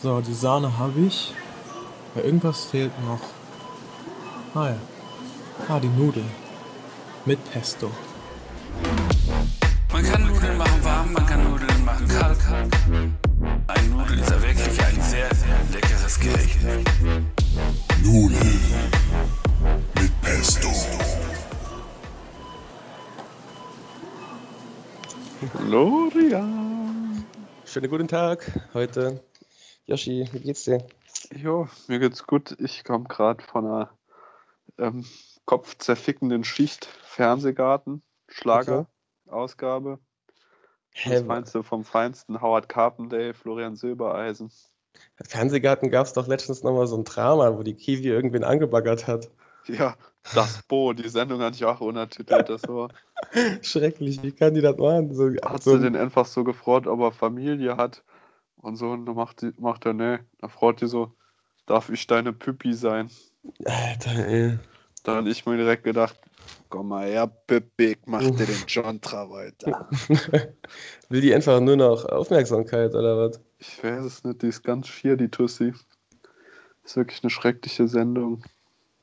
So, die Sahne habe ich. Ja, irgendwas fehlt noch. Ah ja. Ah, die Nudeln. Mit Pesto. Man kann Nudeln machen warm, man kann Nudeln machen kalt. Ein Nudel ist ja wirklich ein sehr, sehr leckeres Gericht. Nudeln mit Pesto. Florian. Schönen guten Tag. Heute Yoshi, wie geht's dir? Jo, mir geht's gut. Ich komme gerade von einer ähm, kopfzerfickenden Schicht Fernsehgarten, Schlager-Ausgabe. Was meinst du vom feinsten Howard Carpendale, Florian Silbereisen? Fernsehgarten gab es doch letztens nochmal so ein Drama, wo die Kiwi irgendwen angebaggert hat. Ja, das Bo, die Sendung hatte ich auch untertitelt. Das war Schrecklich, wie kann die das machen? So, hat so, sie den einfach so gefreut, ob er Familie hat. Und so, und dann macht, die, macht er, ne, da freut die so, darf ich deine Püppi sein? Alter, ey. Da habe ich mir direkt gedacht, komm mal her, Püppi, ich mach dir den John Travolta. Will die einfach nur noch Aufmerksamkeit oder was? Ich weiß es nicht, die ist ganz schier, die Tussi. Ist wirklich eine schreckliche Sendung.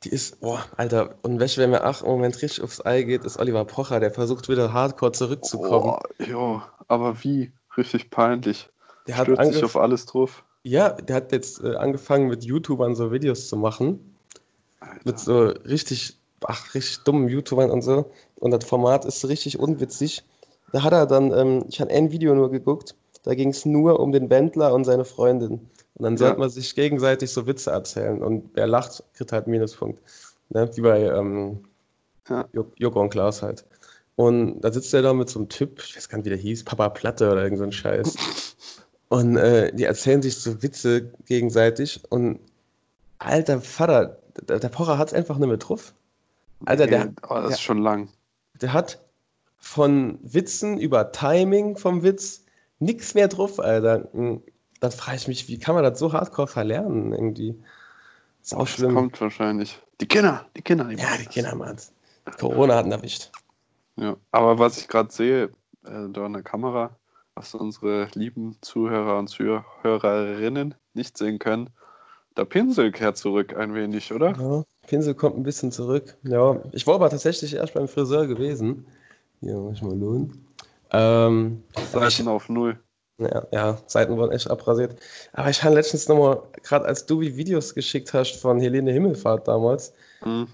Die ist, boah, Alter, und welche, wer mir ach, im Moment richtig aufs Ei geht, ist Oliver Pocher, der versucht wieder hardcore zurückzukommen. Oh, jo, aber wie? Richtig peinlich. Der hat Stürzt sich auf alles drauf. Ja, der hat jetzt äh, angefangen mit YouTubern so Videos zu machen. Mit Alter. so richtig, ach, richtig dummen YouTubern und so. Und das Format ist richtig unwitzig. Da hat er dann, ähm, ich habe ein Video nur geguckt, da ging es nur um den Wendler und seine Freundin. Und dann sollte Ja. man sich gegenseitig so Witze erzählen. Und wer lacht, kriegt halt Minuspunkt. Ne? Wie bei ähm, Ja. Jo- Joko und Klaas halt. Und da sitzt er da mit so einem Typ, ich weiß gar nicht, wie der hieß, Papa Platte oder irgend so ein Scheiß. Und äh, die erzählen sich so Witze gegenseitig. Und alter Vater, der, der Pocher hat es einfach nicht mehr drauf. Alter, der, aber das ist schon lang. der hat von Witzen über Timing vom Witz nichts mehr drauf, Alter. Dann frage ich mich, wie kann man das so hardcore verlernen irgendwie? Ist auch Das schlimm. kommt wahrscheinlich. Die Kinder, die Kinder. Die Ja, die das. Kinder machen's. Corona hat ihn erwischt. Ja, aber was ich gerade sehe, äh, da in der Kamera, was unsere lieben Zuhörer und Zuhörerinnen nicht sehen können, der Pinsel kehrt zurück ein wenig, oder? Ja, Pinsel kommt ein bisschen zurück. Ja, ich war aber tatsächlich erst beim Friseur gewesen. Hier, muss ich mal lohnen. Ähm, ich, Seiten auf Null. ja, ja, Seiten wurden echt abrasiert. Aber ich habe letztens nochmal, gerade als du die Videos geschickt hast von Helene Himmelfahrt damals, Hm.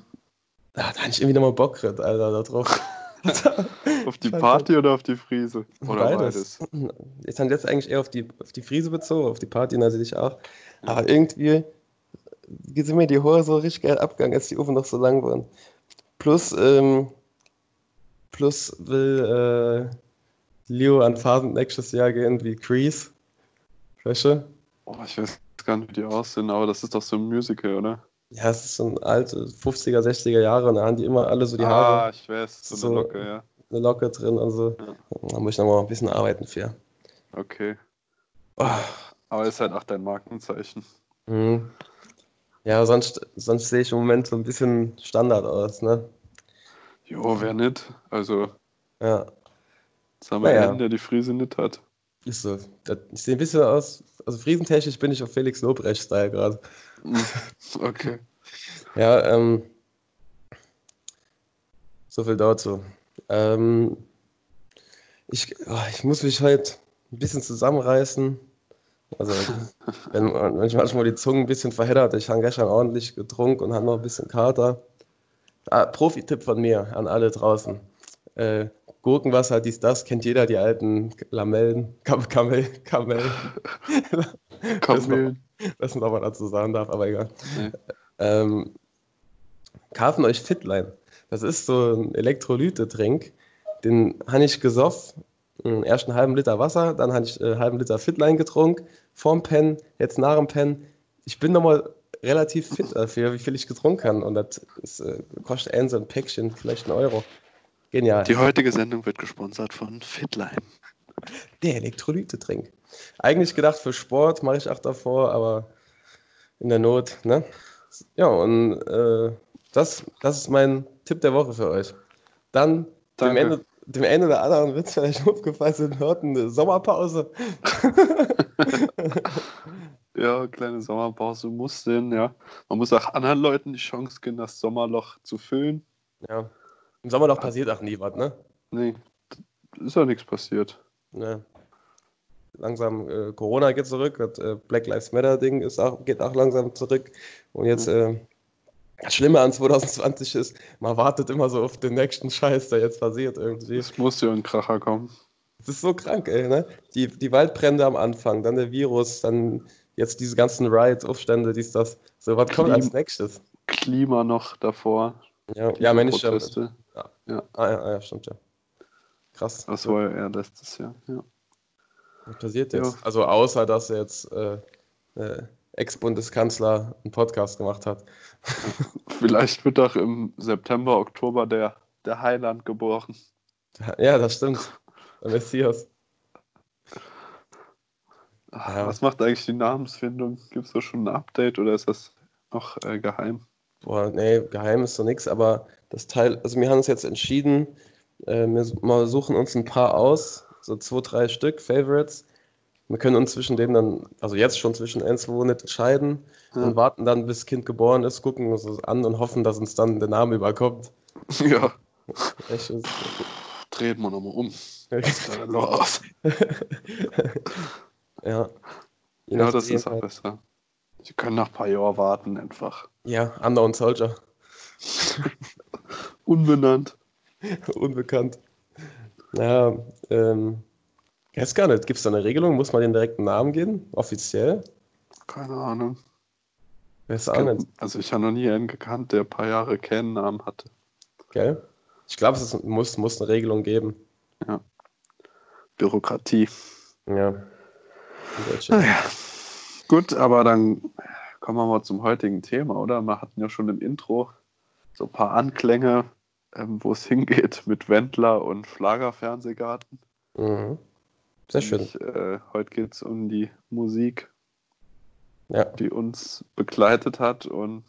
da hatte ich irgendwie nochmal Bock, gekriegt, Alter, da drauf. Auf die. Party oder auf die Friese? Oder beides? beides. Ich habe jetzt eigentlich eher auf die, auf die Friese bezogen, auf die Party natürlich auch. Aber irgendwie sind mir die Haare so richtig geil abgegangen, als die Ofen noch so lang waren. Plus, ähm, plus will äh, Leo an Phasen nächstes Jahr gehen wie Crease. Weißt du? Oh, ich weiß gar nicht, wie die aussehen, aber das ist doch so ein Musical, oder? Ja, es ist so ein alte 50er, 60er Jahre und da haben die immer alle so die ah, Haare, ich weiß, so, So- eine Locke, ja. eine Locke drin und so. Ja. Da muss ich nochmal ein bisschen arbeiten für. Okay. Oh. Aber ist halt auch dein Markenzeichen. Mhm. Ja, sonst, sonst sehe ich im Moment so ein bisschen Standard aus, ne? Jo, wer nicht? Also, Ja, jetzt haben wir Naja. einen, der die Friese nicht hat. ist so. Ich sehe ein bisschen aus, also friesentechnisch bin ich auf Felix Lobrecht-Style gerade. Okay. Ja, ähm, so viel dazu. Ähm, ich, oh, ich muss mich heute ein bisschen zusammenreißen. Also, wenn, wenn ich manchmal die Zunge ein bisschen verheddert, ich habe gestern ordentlich getrunken und habe noch ein bisschen Kater. Ah, Profi-Tipp von mir an alle draußen. Äh, Gurkenwasser, dies, das, kennt jeder, die alten Lamellen, Kam Kamel, Kamel. Kamel. Das ist noch, was man dazu sagen darf, aber egal. Nee. Ähm, kaufen euch Fitline. Das ist so ein Elektrolyte-Trink. Den habe ich gesoffen. Einen ersten halben Liter Wasser, dann habe ich äh, einen halben Liter Fitline getrunken. Vorm Pennen, jetzt nach dem Pennen. Ich bin nochmal relativ fit dafür, wie viel ich getrunken habe. Und das ist, äh, kostet ein so ein Päckchen, vielleicht einen Euro. Genial. Die heutige Sendung wird gesponsert von Fitline. Der Elektrolyte-Trink. Eigentlich gedacht für Sport, mache ich auch davor, aber in der Not, ne? Ja, und äh, das, das ist mein Tipp der Woche für euch. Dann dem. Ende, dem Ende der anderen wird es vielleicht aufgefallen, sind hört eine Sommerpause. Ja, kleine Sommerpause muss denn, ja. Man muss auch anderen Leuten die Chance geben, das Sommerloch zu füllen. Ja. Im Sommerloch passiert auch nie was, ne? Nee, ist ja nichts passiert. Ne. Langsam, äh, Corona geht zurück, das äh, Black Lives Matter-Ding auch, geht auch langsam zurück. Und jetzt, äh, das Schlimme an 2020 ist, man wartet immer so auf den nächsten Scheiß, der jetzt passiert irgendwie. Es muss ja ein Kracher kommen. Das ist so krank, ey, ne? Die, die Waldbrände am Anfang, dann der Virus, dann jetzt diese ganzen Riots, Aufstände, dies, das. So, was kommt als nächstes? Klima noch davor. Ja, ja Mensch, ja. Ja. Ah, ja, ja, stimmt, ja. Krass. Das war ja letztes Jahr, ja. Was passiert jetzt? Ja. Also außer, dass jetzt äh, äh, Ex-Bundeskanzler einen Podcast gemacht hat. Vielleicht wird doch im September, Oktober der, der Heiland geboren. Ja, das stimmt. Der Messias. Ja. Was macht eigentlich die Namensfindung? Gibt es da schon ein Update oder ist das noch äh, geheim? Boah, nee, geheim ist so nichts, aber das Teil, also wir haben uns jetzt entschieden, äh, wir suchen uns ein paar aus, so zwei, drei Stück, Favorites. Wir können uns zwischen denen dann, also jetzt schon zwischen ein, zwei nicht entscheiden ja. und warten dann, bis das Kind geboren ist, gucken uns das an und hoffen, dass uns dann der Name überkommt. Ja. Echt, Drehen wir nochmal um. aus. ja. ja, das ist auch halt. besser. Sie können nach ein paar Jahren warten, einfach. Ja, Unknown Soldier. Unbenannt. Unbekannt. Ja, ähm, ich weiß gar nicht. Gibt es da eine Regelung? Muss man den direkten Namen geben? Offiziell? Keine Ahnung. Weiß auch nicht. Also ich habe noch nie einen gekannt, der ein paar Jahre keinen Namen hatte. Okay. Ich glaube, es muss, muss eine Regelung geben. Ja. Bürokratie. Ja. Naja. Gut, aber dann kommen wir mal zum heutigen Thema, oder? Wir hatten ja schon im Intro so ein paar Anklänge, ähm, wo es hingeht mit Wendler und Schlagerfernsehgarten. Mhm. Sehr schön. Ich, äh, heute geht es um die Musik, ja. die uns begleitet hat und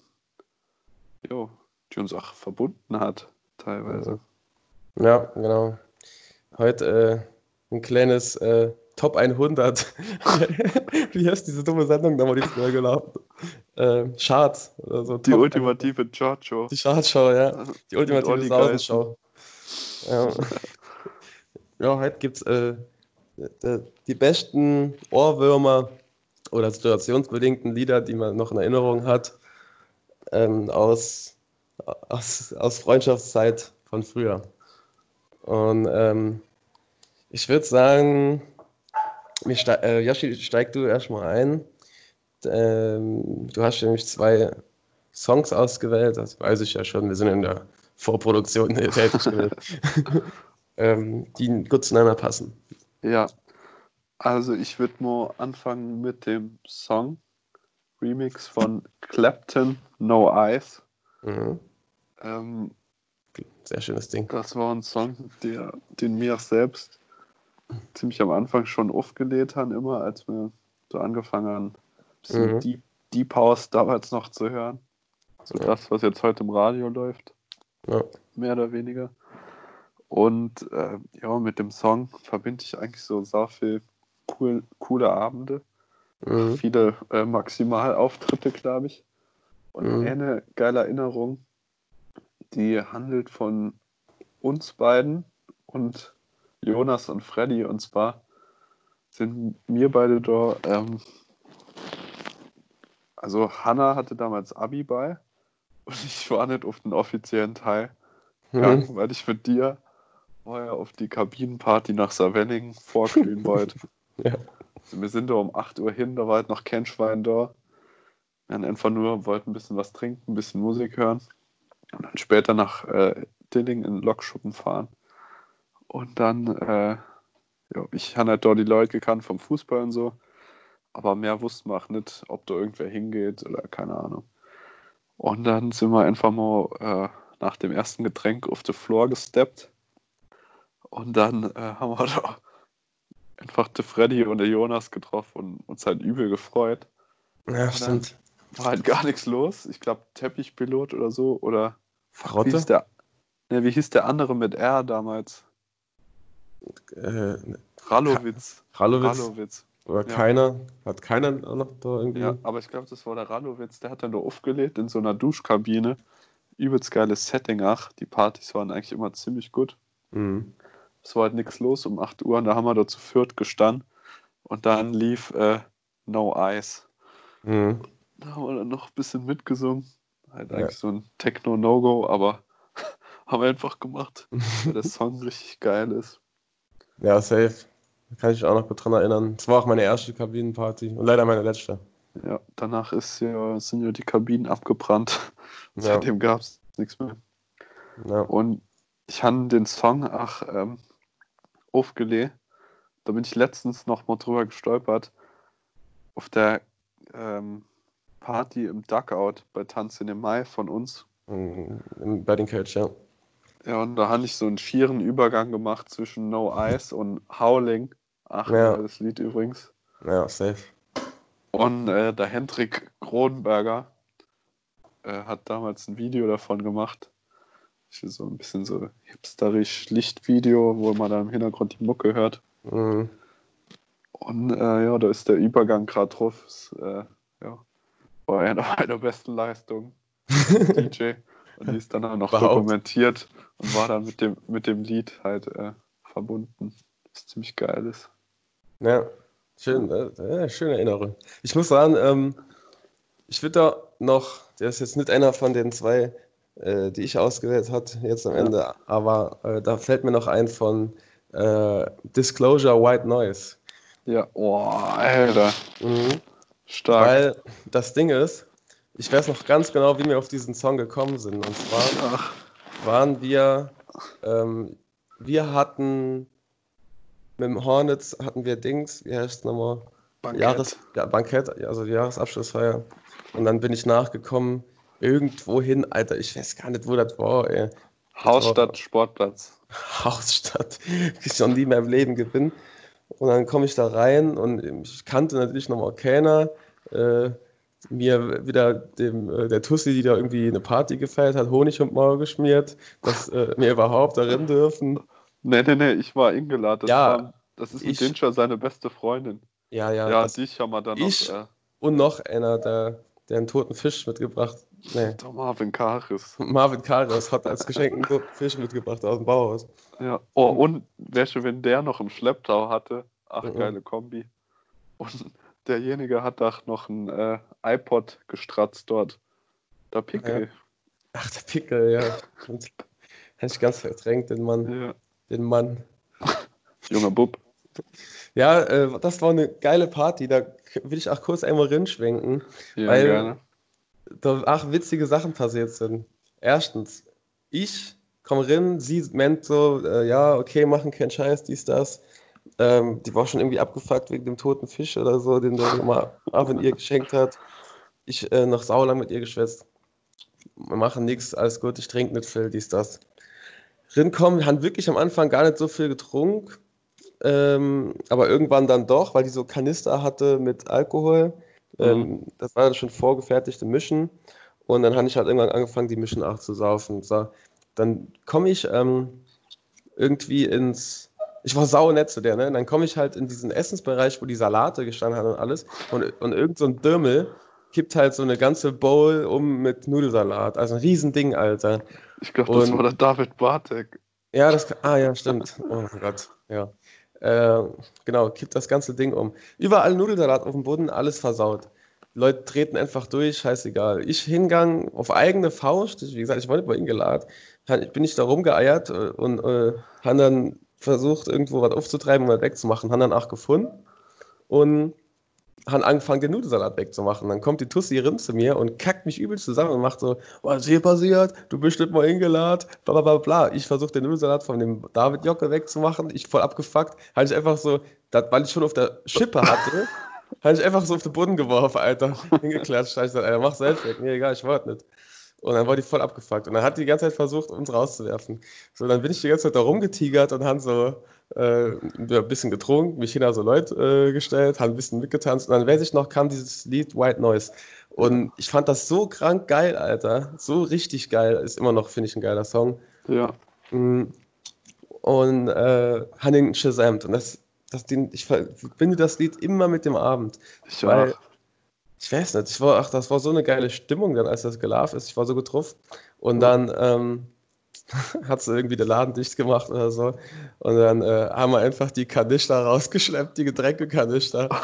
jo, die uns auch verbunden hat, teilweise. Ja, genau. Heute äh, ein kleines äh, Top 100. Wie heißt diese dumme Sendung nochmal, die früher gelaufen äh, Charts oder so. Die ultimative Chartshow. Die Chartshow, ja. Die ultimative Sausenshow. Ja. ja, heute gibt es äh, die besten Ohrwürmer oder situationsbedingten Lieder, die man noch in Erinnerung hat, ähm, aus, aus, aus Freundschaftszeit von früher. Und ähm, ich würde sagen, Ste äh, Yoshi, steig du erstmal ein. Ähm, du hast nämlich zwei Songs ausgewählt, das weiß ich ja schon, wir sind in der Vorproduktion tätig ähm, die gut zueinander passen. Ja, also ich würde mal anfangen mit dem Song Remix von Clapton No Eyes. Mhm. Ähm, Sehr schönes Ding. Das war ein Song, der, den mir selbst ziemlich am Anfang schon aufgelegt haben, immer als wir so angefangen haben, bisschen mhm. Deep, Deep House damals noch zu hören. So ja. das, was jetzt heute im Radio läuft. Ja. Mehr oder weniger. Und äh, ja, mit dem Song verbinde ich eigentlich so sehr viel cool, coole Abende. Mhm. Viele äh, Maximalauftritte, glaube ich. Und mhm. eine geile Erinnerung, die handelt von uns beiden und Jonas und Freddy. Und zwar sind mir beide da. Ähm, also, Hanna hatte damals Abi bei und ich war nicht auf den offiziellen Teil, mhm. weil ich mit dir vorher auf die Kabinenparty nach Saarwenning vorglühen wollte. ja. also wir sind da um 8 Uhr hin, da war halt noch kein Schwein da. Wir haben einfach nur, wollten ein bisschen was trinken, ein bisschen Musik hören und dann später nach äh, Dilling in Lokschuppen fahren. Und dann, äh, ja, ich habe halt dort die Leute gekannt vom Fußball und so. Aber mehr wusste man auch nicht, ob da irgendwer hingeht oder keine Ahnung. Und dann sind wir einfach mal äh, nach dem ersten Getränk auf den Floor gesteppt. Und dann äh, haben wir da einfach der Freddy und der Jonas getroffen und uns halt übel gefreut. Ja, stimmt. War halt gar nichts los. Ich glaube, Teppichpilot oder so. Oder Verrotte? Wie hieß der, ne, wie hieß der andere mit R damals? Äh, Rallowitz. Rallowitz. Rallowitz. Oder Ja. keiner? Hat keiner noch da irgendwie? Ja, aber ich glaube, das war der Radowitz, der hat dann da aufgelegt in so einer Duschkabine. Übelst geiles Setting, ach, die Partys waren eigentlich immer ziemlich gut. Mhm. Es war halt nichts los um 8 Uhr und da haben wir da zu viert gestanden und dann lief äh, No Eyes. Mhm. Da haben wir dann noch ein bisschen mitgesungen. Halt Ja. eigentlich so ein Techno-No-Go, aber haben wir einfach gemacht, weil der Song richtig geil ist. Ja, safe. Da kann ich mich auch noch dran erinnern. Es war auch meine erste Kabinenparty und leider meine letzte. Ja, danach ist ja, sind ja die Kabinen abgebrannt. Ja. Seitdem gab es nichts mehr. Ja. Und ich habe den Song auch ähm, aufgelegt. Da bin ich letztens noch mal drüber gestolpert. Auf der ähm, Party im Duckout bei Tanz in dem Mai von uns. Im Batting Cage, ja. Ja, und da habe ich so einen schieren Übergang gemacht zwischen No Eyes und Howling. Ach, Ja. das Lied übrigens. Ja, safe. Und äh, der Hendrik Kronberger äh, hat damals ein Video davon gemacht. So ein bisschen so hipsterisch Lichtvideo, wo man da im Hintergrund die Mucke hört. Mhm. Und äh, ja, da ist der Übergang gerade drauf. Ist, äh, ja, war einer meiner besten Leistungen DJ. Und die ist dann auch noch Überhaupt. dokumentiert und war dann mit dem, mit dem Lied halt äh, verbunden. Was ziemlich geil ist. Ja, schön, äh, schöne Erinnerung. Ich muss sagen, ähm, ich würde da noch, der ist jetzt nicht einer von den zwei, äh, die ich ausgewählt hat jetzt am. Ende, aber äh, da fällt mir noch ein von äh, Disclosure White Noise. Ja, oh, Alter. Mhm. Stark. Weil das Ding ist, ich weiß noch ganz genau, wie wir auf diesen Song gekommen sind. Und zwar Ach, waren wir, ähm, wir hatten mit dem Hornets hatten wir Dings, wie heißt es nochmal? Bankett. Jahres, ja, Bankett, also die Jahresabschlussfeier. Und dann bin ich nachgekommen, irgendwo hin, Alter, ich weiß gar nicht, wo das war, ey. Hausstadt, Sportplatz. Hausstadt, ich noch nie mehr im Leben gewinnt. Und dann komme ich da rein und ich kannte natürlich nochmal keiner. Äh, mir wieder dem, äh, der Tussi, die da irgendwie eine Party gefeiert hat, Honig und Maul geschmiert, dass äh, wir überhaupt darin dürfen. Nee, nee, nee, ich war eingeladen. Das, Ja, war, das ist ich- Dinscher, seine beste Freundin. Ja, ja. Ja, dich haben wir dann ich- noch. Äh, und noch einer, der, der einen toten Fisch mitgebracht. Nee, der Marvin Karis. Marvin Karas hat als Geschenk einen toten Fisch mitgebracht aus dem Bauhaus. Ja. Oh, und welche, wenn der noch im Schlepptau hatte. Ach, Mhm. geile Kombi. Und derjenige hat auch noch ein äh, iPod gestratzt dort. Der Pickel. Ach, der Pickel, ja. Hätte ich ganz verdrängt, den Mann. Ja. Den Mann. Junger Bub. Ja, äh, das war eine geile Party. Da will ich auch kurz einmal rinschwenken. Ja, Weil- gerne. Da auch witzige Sachen passiert sind. Erstens, ich komme rein, sie meint so, äh, ja, okay, machen keinen Scheiß, dies, das. Ähm, die war schon irgendwie abgefuckt wegen dem toten Fisch oder so, den der mal Arvin ihr geschenkt hat. Ich äh, noch saulang mit ihr geschwätzt. Wir machen nichts, alles gut, ich trinke nicht viel, dies, das. Rinkommen, haben wirklich am Anfang gar nicht so viel getrunken, ähm, aber irgendwann dann doch, weil die so Kanister hatte mit Alkohol. Ähm, das war dann schon vorgefertigte Mischen. Und dann habe ich halt irgendwann angefangen, die Mischen auch zu saufen. So, dann komme ich ähm, irgendwie ins. Ich war sau nett zu der, ne? Und dann komme ich halt in diesen Essensbereich, wo die Salate gestanden haben und alles. Und, und irgend so ein Dürmel kippt halt so eine ganze Bowl um mit Nudelsalat. Also ein Riesending, Alter. Ich glaube, das war der David Bartek. Ja, das ah ja, stimmt. Oh mein Gott, ja. Äh, genau, kippt das ganze Ding um. Überall Nudelsalat auf dem Boden, alles versaut. Die Leute treten einfach durch, scheißegal. Ich hingang auf eigene Faust, wie gesagt, ich war nicht bei ihnen geladen, bin ich da rumgeeiert äh, und äh, haben dann versucht, irgendwo was aufzutreiben und was wegzumachen, haben dann auch gefunden und haben angefangen, den Nudelsalat wegzumachen. Dann kommt die Tussi rin zu mir und kackt mich übel zusammen und macht so, was ist hier passiert? Du bist nicht mal eingeladen, bla bla bla bla. Ich versuche den Nudelsalat von dem David Jocke wegzumachen. Ich voll abgefuckt. Habe ich einfach so, das, weil ich schon auf der Schippe hatte, habe ich einfach so auf den Boden geworfen, Alter. Hingeklatscht. Hab Ich gesagt, Alter, mach selbst weg. Mir egal, ich wollte nicht. Und dann war die voll abgefuckt. Und dann hat die die ganze Zeit versucht, uns rauszuwerfen. So, dann bin ich die ganze Zeit da rumgetigert und haben so äh, ein bisschen getrunken, mich hinter so Leute äh, gestellt, haben ein bisschen mitgetanzt. Und dann, weiß ich noch, kam dieses Lied White Noise. Und ich fand das so krank geil, Alter. So richtig geil. Ist immer noch, finde ich, ein geiler Song. Ja. Mm. Und äh, den shazamt. Und das das, den, ich verbinde das Lied immer mit dem Abend. Ich weil, auch. ich weiß nicht, ich war, ach, das war so eine geile Stimmung dann, als das gelaufen ist. Ich war so getroffen. Und dann ähm, hat sie irgendwie den Laden dicht gemacht oder so. Und dann äh, haben wir einfach die Kanister rausgeschleppt, die Getränkekanister.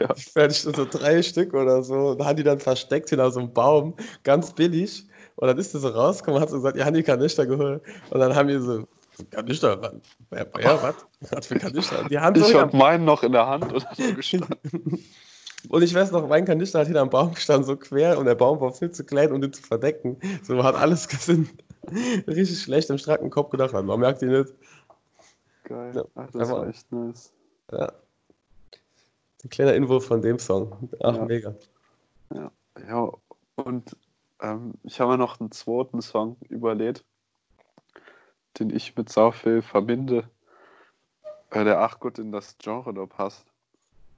Ja. Fertig, so drei Stück oder so. Und haben die dann versteckt hinter so einem Baum, ganz billig. Und dann ist sie so rausgekommen und hat so gesagt, ja, haben die Kanister geholt. Und dann haben die so, Kanister, was? Ja, ja, was? Was für Kanister? Die Hand Ich hab meinen noch in der Hand und so gestanden. und ich weiß noch, mein Kanister hat hinter am Baum gestanden, so quer, und der Baum war viel zu klein, um den zu verdecken. So hat alles gesehen. Richtig schlecht im stracken Kopf gedacht, man merkt ihn nicht. Geil. Ja, Ach, das war echt nice. Ja. Ein kleiner Info von dem Song. Ach, Ja. mega. Ja, und ähm, ich habe mir noch einen zweiten Song überlegt, den ich mit sau viel verbinde, äh, der auch gut in das Genre da passt.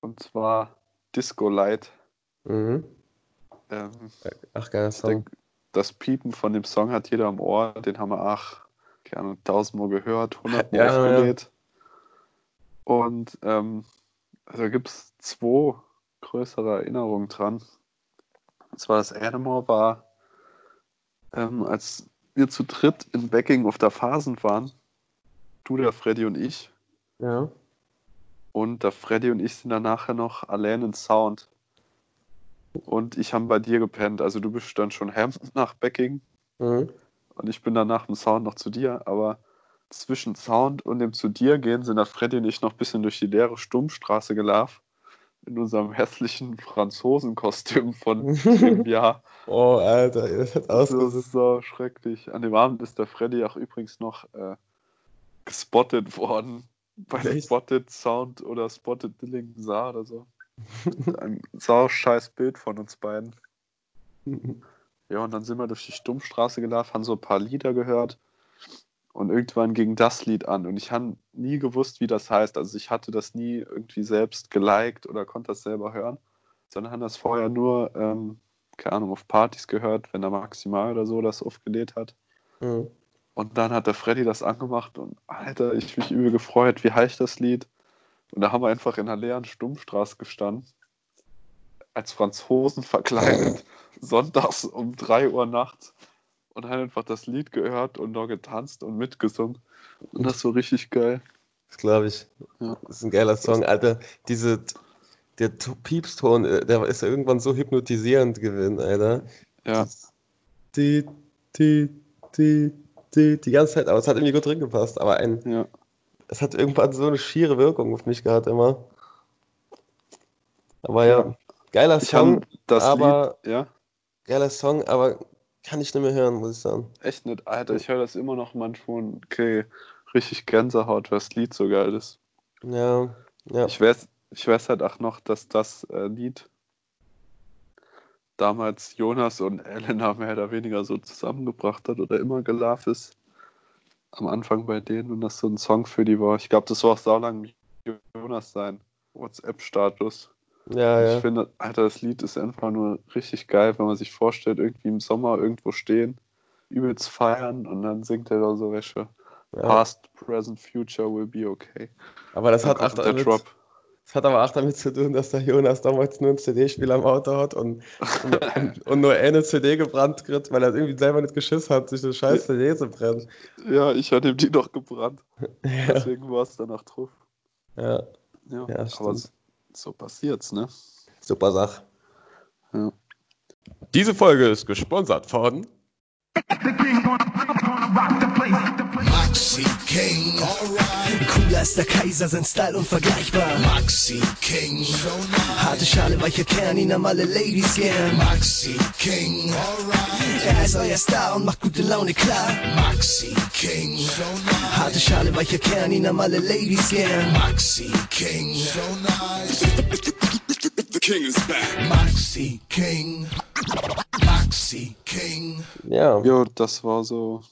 Und zwar Disco Light. Mhm. Ähm, Ach, geiler Song. Das Piepen von dem Song hat jeder am Ohr, den haben wir auch gerne tausendmal gehört, hundertmal Ja, ja. aufgelegt. Und ähm, da gibt es zwei größere Erinnerungen dran. Und zwar das eine Mal war, ähm, als wir zu dritt in Backing auf der Phasen waren, du, der Freddy und ich, Ja. und der Freddy und ich sind dann nachher noch allein in Sound. Und ich habe bei dir gepennt. Also du bist dann schon heim nach Backing Mhm. und ich bin dann nach dem Sound noch zu dir. Aber zwischen Sound und dem zu dir gehen sind der Freddy und ich noch ein bisschen durch die leere Stummstraße gelaufen. In unserem hässlichen Franzosenkostüm von dem Jahr. Oh, Alter, das hat Das ausgesehen. ist so schrecklich. An dem Abend ist der Freddy auch übrigens noch äh, gespottet worden. Bei? Spotted Sound oder Spotted Dillingen Saar oder so. Ein sau scheiß Bild von uns beiden. Ja, und dann sind wir durch die Stummstraße gelaufen, haben so ein paar Lieder gehört und irgendwann ging das Lied an und ich habe nie gewusst, wie das heißt. Also ich hatte das nie irgendwie selbst geliked oder konnte das selber hören, sondern habe das vorher nur, ähm, keine Ahnung, auf Partys gehört, wenn der Maximal oder so das aufgelegt hat. Mhm. Und dann hat der Freddy das angemacht und Alter, ich mich übel gefreut, wie heißt das Lied? Und da haben wir einfach in einer leeren Stummstraße gestanden, als Franzosen verkleidet, sonntags um 3 Uhr nachts und haben einfach das Lied gehört und da getanzt und mitgesungen. Und das war richtig geil. Das glaube ich. Ja. Das ist ein geiler Song, Alter. Diese, der To- Piepston, äh, der ist ja irgendwann so hypnotisierend gewesen, Alter. Ja, Die, die, die, die, die ganze Zeit, aber es hat irgendwie gut drin gepasst, aber ein, ja. Es hat irgendwann so eine schiere Wirkung auf mich gehabt immer. Aber ja, geiler Ich Song, aber- Lied, ja, geiler Song, aber kann ich nicht mehr hören, muss ich sagen. echt nicht. Alter, ich höre das immer noch manchmal und kriege richtig Gänsehaut, weil das Lied so geil ist. Ja, ja. Ich weiß, ich weiß halt auch noch, dass das äh, Lied damals Jonas und Elena mehr oder weniger so zusammengebracht hat oder immer gelaufen ist. Am Anfang bei denen und das so ein Song für die war. Ich glaube, das war auch saulang Jonas sein WhatsApp-Status. Ja, Ich ja. finde, Alter, das Lied ist einfach nur richtig geil, wenn man sich vorstellt, irgendwie im Sommer irgendwo stehen, übelst feiern und dann singt er da so welche. ja. Past, present, future will be okay. Aber das Dann hat, auch der Drop. Das hat aber auch damit zu tun, dass der Jonas damals nur ein CD-Spieler am Auto hat und, und, und, nur eine CD gebrannt kriegt, weil er irgendwie selber nicht geschissen hat, sich eine scheiß CD zu brennen. Ja, ich hatte ihm die doch gebrannt. Ja, Deswegen war es danach drauf. ja. Ja, Ja, aber so, so passiert's, ne? super Sache. Ja. Diese Folge ist gesponsert von Maxi King. Alright. Cooler als der Kaiser, sein Style unvergleichbar. Maxi King. Harte Schale, weicher Kern, ihn haben alle Ladies gern. Maxi King. Alright. Er ist euer Star und macht gute Laune klar. Maxi King. Harte Schale, weicher Kern, ihn haben alle Ladies gern. Maxi King. So nice. The king is back. Maxi King. Maxi King. Ja, Jo, das war so.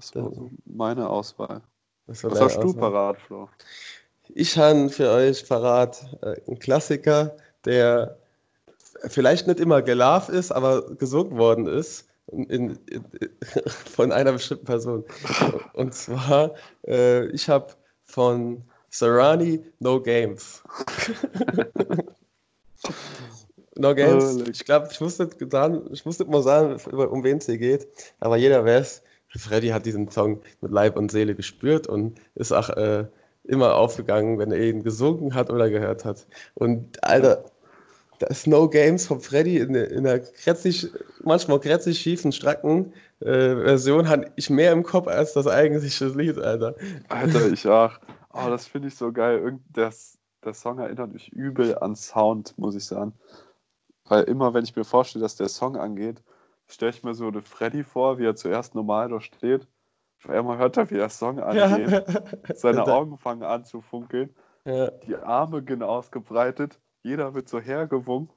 Das war so meine Auswahl. das war Was hast du Auswahl. parat, Flo? Ich habe für euch parat äh, einen Klassiker, der vielleicht nicht immer gelaufen ist, aber gesungen worden ist in, in, in, von einer bestimmten Person. Und zwar, äh, ich habe von Serrani, no games. no games. Ich glaube, ich muss nicht ich muss nicht mal sagen, um wen es hier geht, aber jeder weiß, Freddy hat diesen Song mit Leib und Seele gespürt und ist auch äh, immer aufgegangen, wenn er ihn gesungen hat oder gehört hat. Und Alter, das No Games von Freddy in, in einer krätzig, manchmal krätzig schiefen, stracken äh, Version habe ich mehr im Kopf als das eigentliche Lied, Alter. Alter, ich auch. Oh, das finde ich so geil. Irgend das, der Song erinnert mich übel an Sound, muss ich sagen. Weil immer, wenn ich mir vorstelle, dass der Song angeht, stelle ich mir so eine Freddy vor, wie er zuerst normal da steht. Auf einmal hört er, wie der Song angeht. Seine Augen fangen an zu funkeln. Ja. Die Arme gehen ausgebreitet. Jeder wird so hergewunken.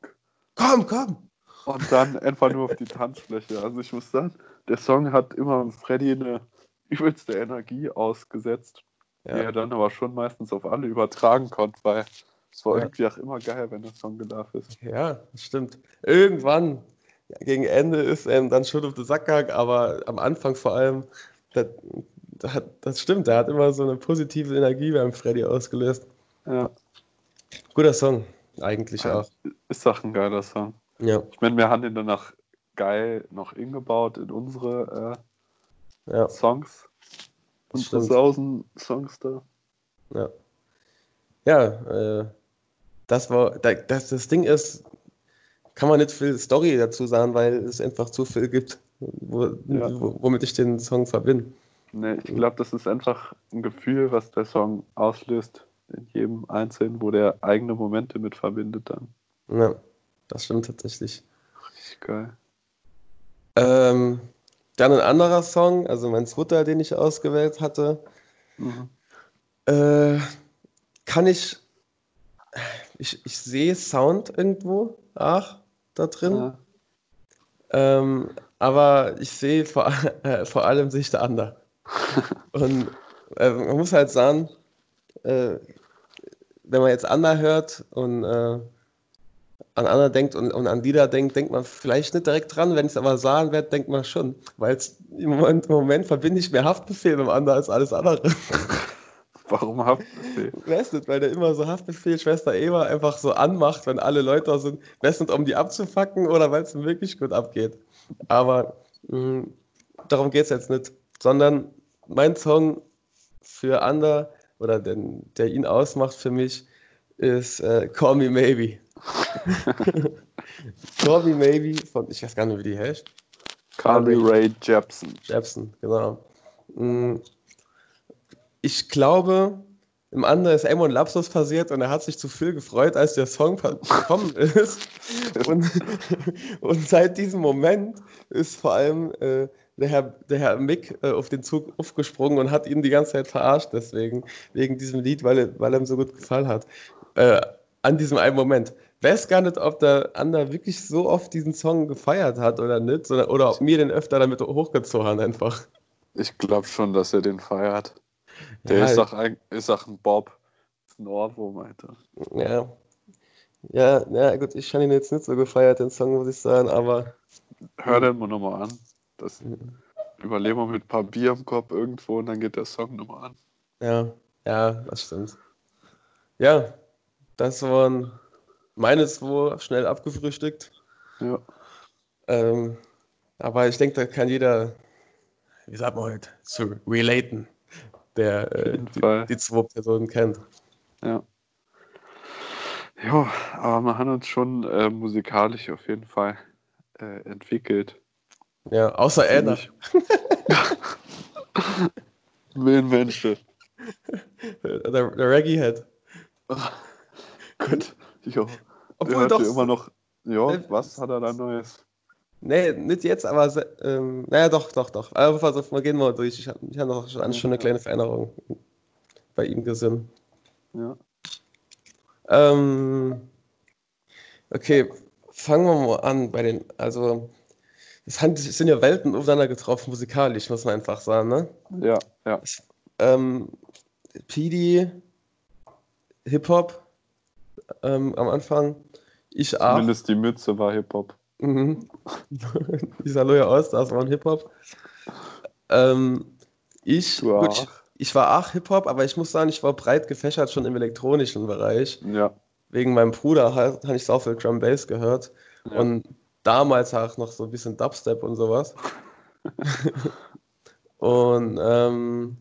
Komm, komm! Und dann einfach nur auf die Tanzfläche. Also ich muss sagen, der Song hat immer Freddy eine übelste Energie ausgesetzt, Ja. die er dann aber schon meistens auf alle übertragen konnte, weil es war Ja. irgendwie auch immer geil, wenn der Song gelaufen ist. Ja, das stimmt. Irgendwann, ja, gegen Ende ist er ihm dann schon auf den Sack gegangen, aber am Anfang vor allem, das, das, stimmt, der hat immer so eine positive Energie beim Freddy ausgelöst. Ja, Guter Song, eigentlich auch. ist auch ein geiler Song. Ja, Ich meine, wir haben den danach geil noch ingebaut in unsere ja, äh, Songs. Unsere. Sausen-Songs da. ja. Ja, äh, das war, da- das, das Ding ist, kann man nicht viel Story dazu sagen, weil es einfach zu viel gibt, wo, Ja. wo, womit ich den Song verbinde. Nee, ich glaube, das ist einfach ein Gefühl, was der Song auslöst in jedem Einzelnen, wo der eigene Momente mit verbindet dann. Ja, das stimmt tatsächlich. Richtig geil. Ähm, dann ein anderer Song, also mein zweiter, den ich ausgewählt hatte, Mhm. äh, kann ich, ich, ich sehe Sound irgendwo, ach, da drin, Ja. ähm, aber ich sehe vor, äh, vor allem sich der andere. Und äh, man muss halt sagen, äh, wenn man jetzt Ander hört und äh, an Ander denkt und, und an Lieder denkt, denkt man vielleicht nicht direkt dran. Wenn ich es aber sagen werde, denkt man schon. Weil im Moment, im Moment verbinde ich mehr Haftbefehl mit dem Ander als alles andere. Warum Haftbefehl? Weiß nicht, weil der immer so Haftbefehl Schwester Eva einfach so anmacht, wenn alle Leute da sind. Weiß nicht, um die abzufacken oder weil es ihm wirklich gut abgeht. Aber mh, darum geht es jetzt nicht. Sondern mein Song für Ander oder den, der ihn ausmacht für mich ist äh, Call Me Maybe. Call Me Maybe von, ich weiß gar nicht, wie die heißt. Carly Ray Jepsen. Jepsen, genau. Mm, Ich glaube, im anderen ist ein Lapsus passiert und er hat sich zu viel gefreut, als der Song gekommen ist. Und, und seit diesem Moment ist vor allem äh, der, Herr, der Herr Mick äh, auf den Zug aufgesprungen und hat ihn die ganze Zeit verarscht, deswegen, wegen diesem Lied, weil, er- weil er ihm so gut gefallen hat. Äh, an diesem einen Moment. Weiß gar nicht, ob der Ander wirklich so oft diesen Song gefeiert hat oder nicht, sondern, oder ob mir den öfter damit hochgezogen einfach. Ich glaube schon, dass er den feiert. Der Ja, ist, auch ein, ist auch ein Bob. Ist ein Ohrwurm, Alter. Ja. Ja, ja, gut, ich habe ihn jetzt nicht so gefeiert, den Song, muss ich sagen, aber Hör den mal nochmal an. Das überleben wir mit ein paar Bier im Kopf irgendwo und dann geht der Song nochmal an. ja, ja, das stimmt. Ja, das waren meine zwei schnell abgefrühstückt. Ja. Ähm, aber ich denke, da kann jeder, wie sagt man heute, zu relaten, der äh, die, die zwei Personen kennt. Ja. Ja, aber wir haben uns schon äh, musikalisch auf jeden Fall äh, entwickelt. Ja, außer Anna. Wen Menschen. Der, der Reggae-Head. Gut. Jo. Der Obwohl hört doch. ja immer noch. Ja, Äh, was hat er da Neues? Nee, nicht jetzt, aber ähm, naja, doch, doch, doch. Aber pass auf, wir gehen mal durch. Ich habe ich hab noch schon schon eine kleine Veränderung bei ihm gesehen. Ja. Ähm, okay, fangen wir mal an bei den, also es sind ja Welten aufeinander getroffen, musikalisch, muss man einfach sagen, ne? Ja, ja. Ähm, PD, Hip-Hop ähm, am Anfang, ich auch. Zumindest die Mütze war Hip-Hop. Mhm. Dieser Loya Allstars waren Hip-Hop. Ähm, ich, Du gut, ich, ich war auch Hip-Hop, aber ich muss sagen, ich war breit gefächert schon im elektronischen Bereich. Ja. Wegen meinem Bruder habe ich so viel Drum Bass gehört. Ja. Und damals auch noch so ein bisschen Dubstep und sowas. und ähm,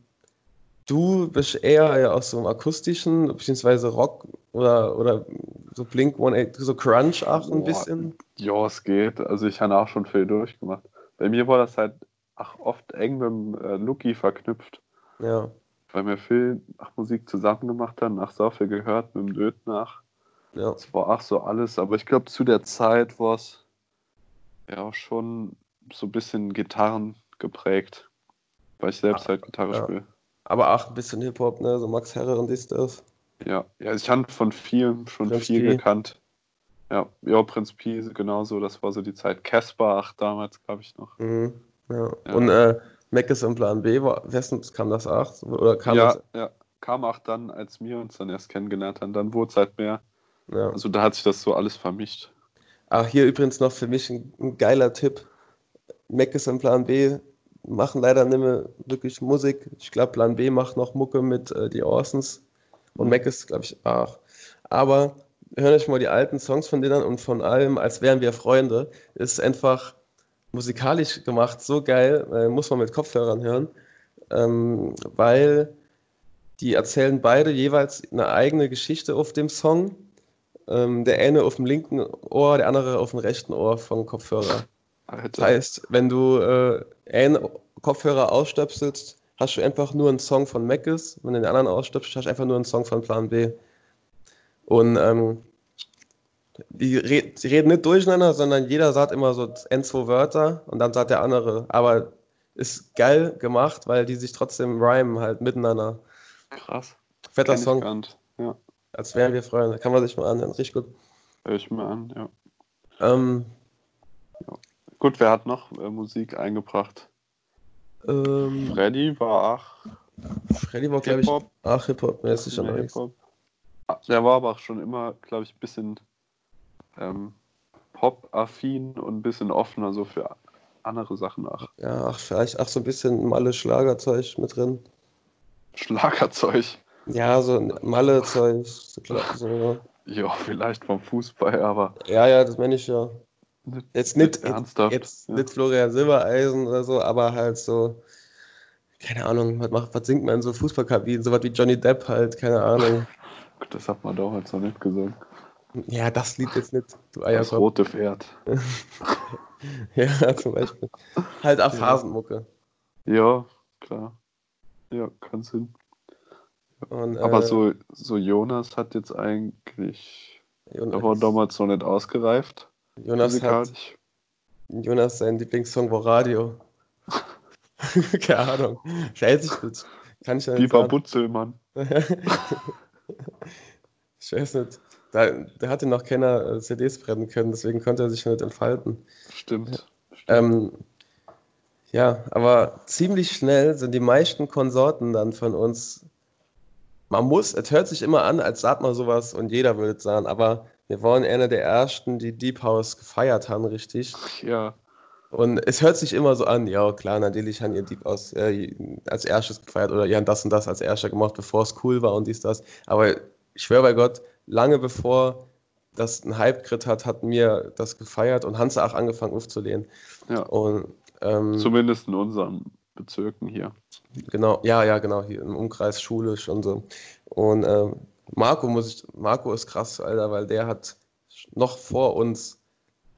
du bist eher ja aus so einem akustischen, beziehungsweise Rock oder, oder so Blink 182, so Crunch auch ein Boah. bisschen. Ja, es geht. Also ich habe auch schon viel durchgemacht. Bei mir war das halt ach, oft eng mit dem äh, Lucky verknüpft, Ja. weil wir viel nach Musik zusammen gemacht haben, nach so viel gehört mit dem Död nach. Ja. Es war auch so alles, aber ich glaube zu der Zeit war es ja auch schon so ein bisschen Gitarren geprägt, weil ich selbst halt Gitarre ja. spiele. Aber auch ein bisschen Hip-Hop, ne? So Max Herrer und dies, das. Ja, ja, ich habe von vielen schon Prinz viel Pi. gekannt. Ja, ja, Prinz Pi, genauso, das war so die Zeit. Casper, ach, damals, glaube ich noch. Mhm. Ja. Ja. Und äh, Mac ist im Plan B, war, wessen kam das auch? Oder kam ja, das? ja, kam auch dann, als wir uns dann erst kennengelernt haben, dann wurde es halt mehr. Ja. Also da hat sich das so alles vermischt. Ach, hier übrigens noch für mich ein, ein geiler Tipp. Mac ist im Plan B, machen leider nicht mehr wirklich Musik. Ich glaube, Plan B macht noch Mucke mit äh, die Orsons. Und Mac ist, glaube ich, auch. Aber hört euch mal die alten Songs von denen an und von allem, als wären wir Freunde. Ist einfach musikalisch gemacht, so geil, äh, muss man mit Kopfhörern hören. Ähm, weil die erzählen beide jeweils eine eigene Geschichte auf dem Song. Ähm, der eine auf dem linken Ohr, der andere auf dem rechten Ohr vom Kopfhörer. Das Alter, heißt, wenn du äh, einen Kopfhörer ausstöpselst, hast du einfach nur einen Song von Mackes. Wenn du den anderen ausstöpselst, hast du einfach nur einen Song von Plan B. Und ähm, die, red, die reden nicht durcheinander, sondern jeder sagt immer so ein, zwei Wörter und dann sagt der andere. Aber ist geil gemacht, weil die sich trotzdem rhymen halt miteinander. krass. Fetter Kenn Song. Ja, als wären wir Freunde. Kann man sich mal anhören, richtig gut. höre ich mir an, ja. Ähm, Gut, wer hat noch äh, Musik eingebracht? Ähm, Freddy war auch Freddy war, glaube ich, Hip-Hop. ach, Hip-Hop, ne, ist sicher mehr noch nichts. Hip-Hop. Ah, Der war aber auch schon immer, glaube ich, ein bisschen ähm, Pop-affin und ein bisschen offener so für andere Sachen auch. Ja, ach, vielleicht, ach, so ein bisschen Malle-Schlagerzeug mit drin. Schlagerzeug. Ja, so ein Malle-Zeug. So, so. Ja, vielleicht vom Fußball, aber Ja, ja, das meine ich ja. Jetzt nicht, ernsthaft. jetzt ja. nicht Florian Silbereisen oder so, aber halt so, keine Ahnung, was, macht, was singt man in so Fußballkabinen? So was wie Johnny Depp halt, keine Ahnung. Das hat man damals noch nicht gesungen. Ja, das Lied jetzt nicht, du Das Eierkopf. rote Pferd. Ja, zum Beispiel. Halt auch Phasenmucke. Ja, klar. Ja, kann Sinn. Und, Aber äh, so, so Jonas hat jetzt eigentlich, Jonas, er war damals noch nicht ausgereift. Jonas hat. Jonas sein Lieblingssong war Radio. Keine Ahnung. Scheiße, ich das. Kann ich ja nicht Lieber sagen. Butzelmann. ich weiß nicht. Da, der hatte noch keiner äh, CDs brennen können, deswegen konnte er sich nicht entfalten. Stimmt. Ähm, ja, aber ziemlich schnell sind die meisten Konsorten dann von uns. Man muss, es hört sich immer an, als sagt man sowas und jeder würde es sagen, aber wir waren einer der ersten, die Deep House gefeiert haben, richtig. Ja, Und es hört sich immer so an, ja klar, natürlich haben ihr Deep House äh, als erstes gefeiert oder ihr habt das und das als erster gemacht, bevor es cool war und dies, das. Aber ich schwöre bei Gott, lange bevor das ein Hype-Crit hat, hat mir das gefeiert und Hans auch angefangen aufzulehnen. ja. Und ähm, Zumindest in unseren Bezirken hier. Genau, ja, ja, genau, hier im Umkreis schulisch und so. Und ähm, Marco muss ich, Marco ist krass, Alter, weil der hat noch vor uns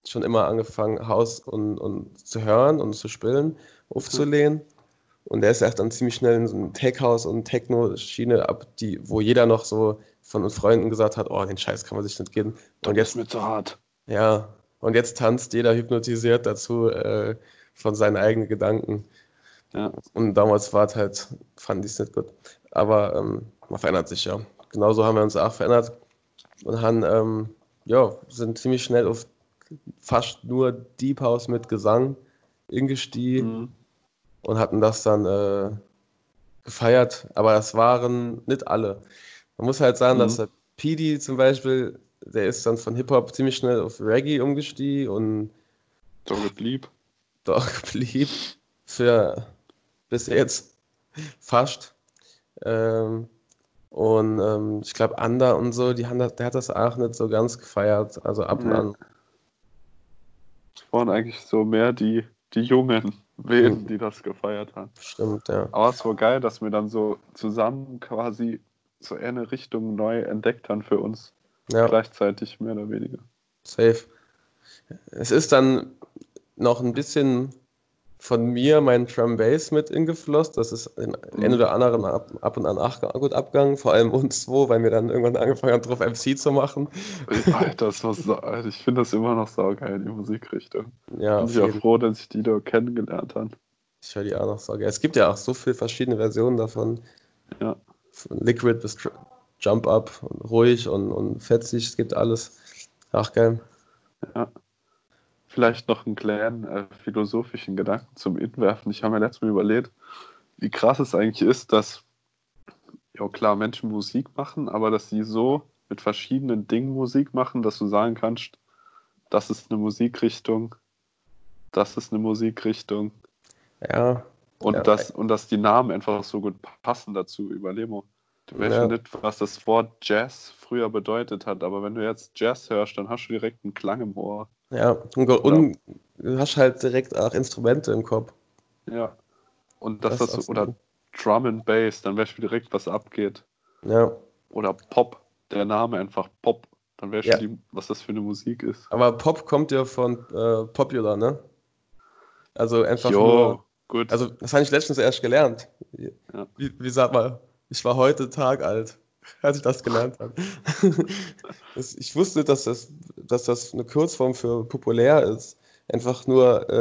schon immer angefangen, Haus und, und zu hören und zu spielen, aufzulehnen. Und der ist erst dann ziemlich schnell in so ein Tech-House und Techno-Schiene ab, die, wo jeder noch so von uns Freunden gesagt hat, oh, den Scheiß kann man sich nicht geben. Und Das jetzt ist mir zu hart. ja, und jetzt tanzt jeder hypnotisiert dazu äh, von seinen eigenen Gedanken. Ja. Und damals war es halt, fand ich es nicht gut. Aber ähm, man verändert sich ja. Genauso haben wir uns auch verändert und haben, ähm, ja, sind ziemlich schnell auf fast nur Deep House mit Gesang ingestiegen Mhm. und hatten das dann äh, gefeiert. Aber das waren nicht alle. Man muss halt sagen, Mhm. dass der PD zum Beispiel, der ist dann von Hip-Hop ziemlich schnell auf Reggae umgestiegen und So geblieb. dort blieb für bis jetzt fast. Ähm, und ähm, ich glaube, Ander und so, die haben das, der hat das auch nicht so ganz gefeiert. Also ab und Ja. an. Es waren eigentlich so mehr die, die jungen Wehen, Mhm. die das gefeiert haben. Stimmt, ja. Aber es war geil, dass wir dann so zusammen quasi so eine Richtung neu entdeckt haben für uns. Ja, Gleichzeitig mehr oder weniger. safe. Es ist dann noch ein bisschen von mir mein Drum Bass mit ingeflossen. Das ist in Mhm. ein oder anderen ab, ab und an ach, gut abgegangen, vor allem uns zwei, weil wir dann irgendwann angefangen haben, drauf MC zu machen. Alter, das war so, Alter, ich finde das immer noch saugeil, die Musikrichtung. Ja, Bin ich auch froh, dass ich die da kennengelernt habe. Ich höre die auch noch so geil. Es gibt ja auch so viele verschiedene Versionen davon. Ja. Von Liquid bis Jump Up und ruhig und, und fetzig. Es gibt alles. Ach, geil. Vielleicht noch einen kleinen äh, philosophischen Gedanken zum Inwerfen. Ich habe mir letztes Mal überlegt, wie krass es eigentlich ist, dass, ja klar, Menschen Musik machen, aber dass sie so mit verschiedenen Dingen Musik machen, dass du sagen kannst, das ist eine Musikrichtung, das ist eine Musikrichtung Ja, und, Ja. das, und dass die Namen einfach so gut passen dazu. Überleg mal. Du weißt ja nicht, was das Wort Jazz früher bedeutet hat, aber wenn du jetzt Jazz hörst, dann hast du direkt einen Klang im Ohr. Ja. Und, und du hast halt direkt auch Instrumente im Kopf. Ja. Und das, Das das, ist oder Drum and Bass, dann weißt du direkt, was abgeht. Ja. Oder Pop, der Name einfach Pop, dann weißt Ja. du, was das für eine Musik ist. Aber Pop kommt ja von äh, Popular, ne? Also einfach Jo, nur. gut. Also, das habe ich letztens erst gelernt. Wie, Ja. wie, wie sag mal, ich war heute Tag alt, als ich das gelernt habe. ich wusste, dass das, dass das eine Kurzform für populär ist. Einfach nur äh,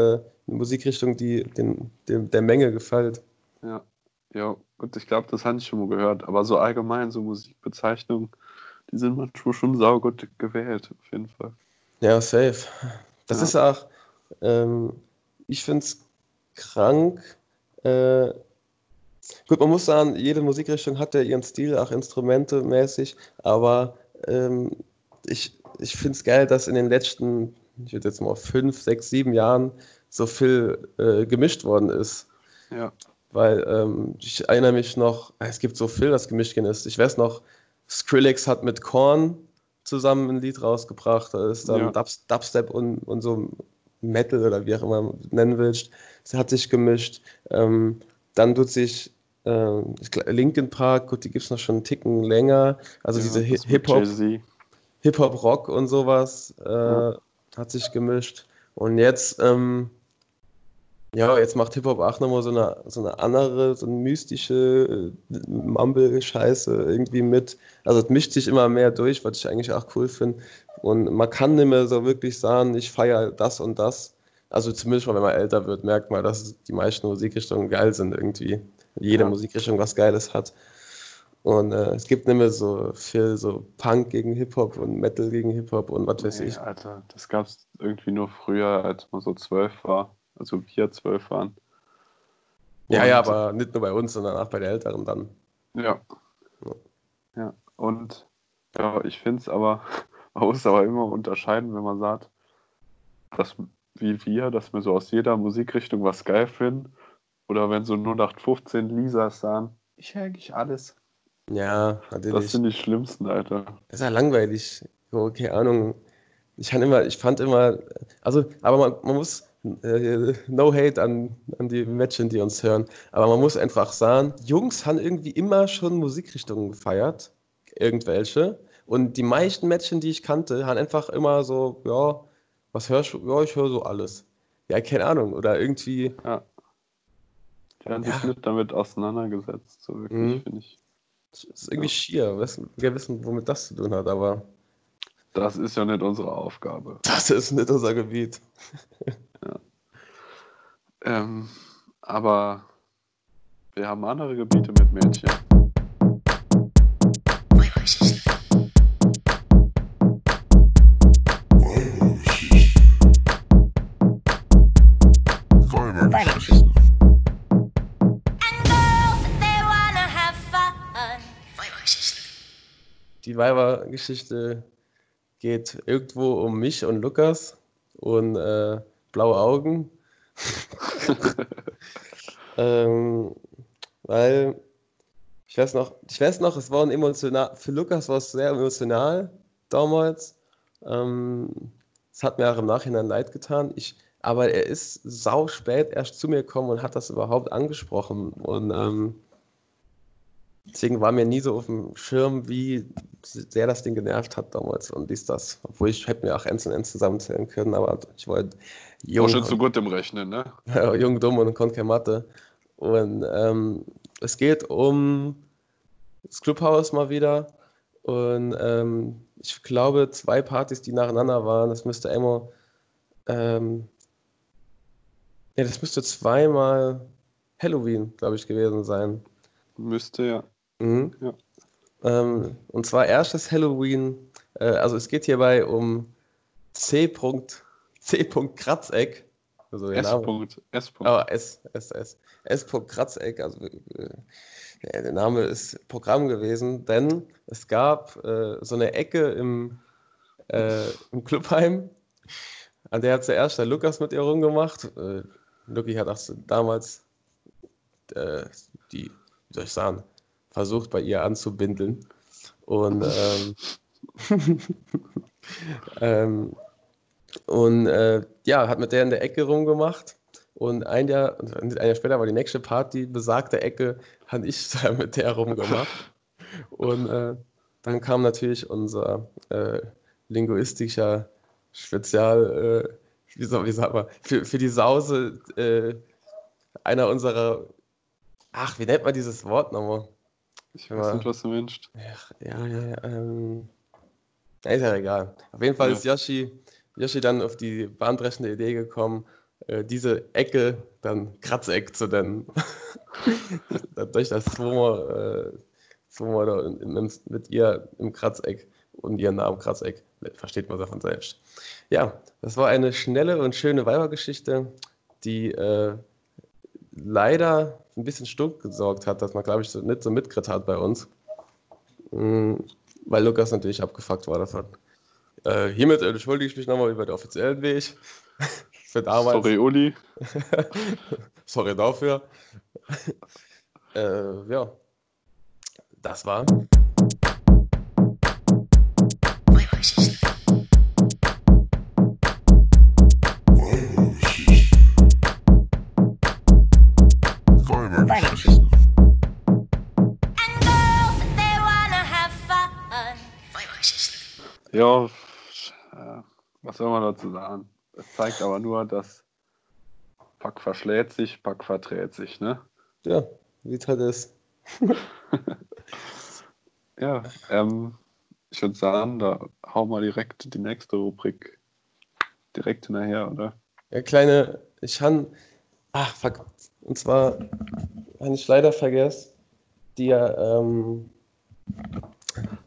eine Musikrichtung, die den, dem, der Menge gefällt. ja. ja, gut, ich glaube, das habe ich schon mal gehört. Aber so allgemein, so Musikbezeichnungen, die sind manchmal schon saugut gewählt, auf jeden Fall. Ja, safe. Das Ja. ist auch, ähm, ich finde es krank. Äh, gut, man muss sagen, jede Musikrichtung hat ja ihren Stil, auch Instrumente mäßig, aber ähm, ich, ich finde es geil, dass in den letzten, ich würde jetzt mal fünf, sechs, sieben Jahren so viel äh, gemischt worden ist. Ja, Weil ähm, ich erinnere mich noch, es gibt so viel, das gemischt ist. Ich weiß noch, Skrillex hat mit Korn zusammen ein Lied rausgebracht. Da ist dann Ja. Dubs- Dubstep und, und so Metal oder wie auch immer nennen willst. Sie hat sich gemischt. Ähm, dann tut sich äh, Linkin Park, gut, die gibt es noch schon einen Ticken länger. Also ja, diese Hip-Hop, Jay-Z. Hip-Hop-Rock und sowas äh, Ja. hat sich gemischt. Und jetzt, ähm, ja, jetzt macht Hip-Hop auch nochmal so eine, so eine andere, so eine mystische äh, Mumble-Scheiße irgendwie mit. Also es mischt sich immer mehr durch, was ich eigentlich auch cool finde. Und man kann nicht mehr so wirklich sagen, ich feiere das und das. Also zumindest mal, wenn man älter wird, merkt man, dass die meisten Musikrichtungen geil sind irgendwie. Jede Ja. Musikrichtung was Geiles hat. Und äh, es gibt nicht mehr so viel so Punk gegen Hip-Hop und Metal gegen Hip-Hop und was weiß Nee, ich. Alter, das gab es irgendwie nur früher, als man so zwölf war. Also wir zwölf waren. Ja, ja, Und- aber nicht nur bei uns, sondern auch bei den Älteren dann. Ja. Ja, und ja, ich finde es aber, man muss aber immer unterscheiden, wenn man sagt, dass wie wir, dass wir so aus jeder Musikrichtung was geil finden. Oder wenn so 0815 Lisas sagen, ich höre eigentlich alles. Ja, Das natürlich. sind die schlimmsten, Alter. Das ist ja langweilig. So, keine Ahnung. Ich kann immer, ich fand immer, also, aber man, man muss, äh, no hate an, an die Mädchen, die uns hören, aber man muss einfach sagen, Jungs haben irgendwie immer schon Musikrichtungen gefeiert, irgendwelche. Und die meisten Mädchen, die ich kannte, haben einfach immer so, ja, was hörst du? Ja, ich höre so alles. Ja, keine Ahnung. Oder irgendwie, Die haben sich Ja. nicht damit auseinandergesetzt, so wirklich, Mhm. finde ich. es ist irgendwie schier. Wir wissen, womit das zu tun hat, aber Das ist ja nicht unsere Aufgabe. das ist nicht unser Gebiet. Ähm, aber wir haben andere Gebiete mit Mädchen. Die Weibergeschichte geht irgendwo um mich und Lukas und äh, blaue Augen. ähm, weil Ich weiß noch, ich weiß noch, es war ein emotional, für Lukas war es sehr emotional damals. Ähm, es hat mir auch im Nachhinein leid getan. Ich, aber er ist sau spät erst zu mir gekommen und hat das überhaupt angesprochen. Und ähm, deswegen war mir nie so auf dem Schirm, wie sehr das Ding genervt hat damals und dies, das. Obwohl ich hätte mir auch Ends und Ends zusammenzählen können, aber ich wollte jung. War schon zu gut im Rechnen, ne? jung, dumm und konnte keine Mathe. Und ähm, es geht um das Clubhaus mal wieder. Und ähm, ich glaube, zwei Partys, die nacheinander waren, das müsste einmal ähm, ja, das müsste zweimal Halloween, glaube ich, gewesen sein. Müsste, ja. Mhm. ja. Ähm, und zwar erstes Halloween, äh, also es geht hierbei um C. C. Kratzeck. Also S. Name, S. Oh, S, S, S. S. Kratzeck, also äh, der Name ist Programm gewesen, denn es gab äh, so eine Ecke im, äh, im Clubheim, an der hat zuerst der Lukas mit ihr rumgemacht. Äh, Lucky hat auch damals äh, die, wie soll ich sagen, versucht bei ihr anzubindeln. Und, ähm, ähm, und äh, ja, hat mit der in der Ecke rumgemacht. Und ein Jahr, ein Jahr später war die nächste Party, besagte Ecke, habe ich da mit der rumgemacht. Und äh, dann kam natürlich unser äh, linguistischer Spezial, äh, wie, soll, wie sagt man, für, für die Sause äh, einer unserer, ach, wie nennt man dieses Wort nochmal? Ich weiß nicht, was du wünschst. Ja, ja, ja, ähm, ist ja egal. Auf jeden Fall ja. ist Yoshi, Yoshi dann auf die bahnbrechende Idee gekommen, äh, diese Ecke dann Kratzeck zu nennen. Dadurch, dass zweimal, äh, da in, in, mit ihr im Kratzeck und ihren Namen Kratzeck, versteht man davon selbst. Ja, das war eine schnelle und schöne Weibergeschichte, die äh, leider ein bisschen stunk gesorgt hat, dass man, glaube ich, so, nicht so mitgekriegt hat bei uns. Mhm, weil Lukas natürlich abgefuckt war davon. Äh, hiermit entschuldige ich mich nochmal über den offiziellen Weg. Für damals. Sorry, Uli. Sorry dafür. äh, ja, das war. Ja, äh, was soll man dazu sagen? Es zeigt aber nur, dass Pack verschlägt sich, Pack verträgt sich, ne? Ja, wie es halt ist. ja, ähm, ich würde sagen, da hauen wir direkt die nächste Rubrik direkt hinterher, oder? Ja, kleine, ich han, ach, fuck, und zwar habe ich leider vergessen, dir ähm,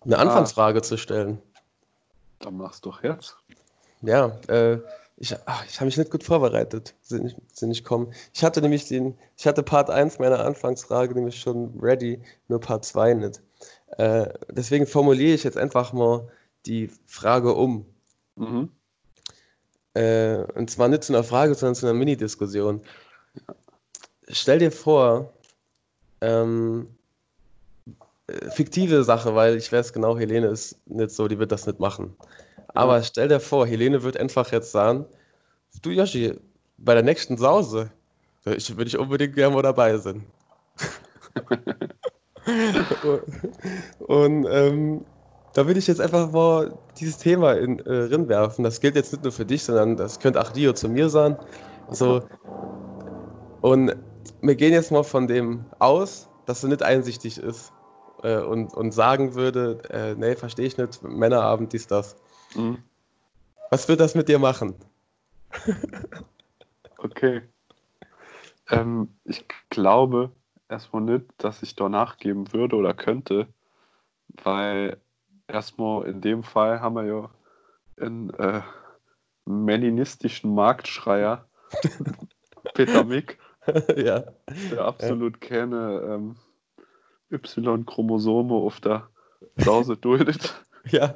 eine ah. Anfangsfrage ah. zu stellen. Dann mach's doch jetzt. Ja, äh, ich, ich habe mich nicht gut vorbereitet, sind ich, sind ich kommen. Ich hatte nämlich den, ich hatte Part 1 meiner Anfangsfrage nämlich schon ready, nur Part 2 nicht. Äh, deswegen formuliere ich jetzt einfach mal die Frage um. Mhm. Äh, und zwar nicht zu einer Frage, sondern zu einer Mini-Diskussion. Stell dir vor, ähm, fiktive Sache, weil ich weiß genau, Helene ist nicht so, die wird das nicht machen. Aber stell dir vor, Helene wird einfach jetzt sagen, du Yoshi, bei der nächsten Sause ich, würde ich unbedingt gerne mal dabei sein. und, und ähm, da würde ich jetzt einfach mal dieses Thema in, äh, rinwerfen. Das gilt jetzt nicht nur für dich, sondern das könnte auch Dio zu mir sein. So. Und wir gehen jetzt mal von dem aus, dass er nicht einsichtig ist äh, und, und sagen würde, äh, nee, verstehe ich nicht, Männerabend, dies, das. Mhm. Was wird das mit dir machen? okay. Ähm, ich glaube erstmal nicht, dass ich da nachgeben würde oder könnte, weil erstmal in dem Fall haben wir ja einen äh, meninistischen Marktschreier, Peter Mick, ja. der absolut ja. keine ähm, Y-Chromosome auf der Sause duldet. Ja,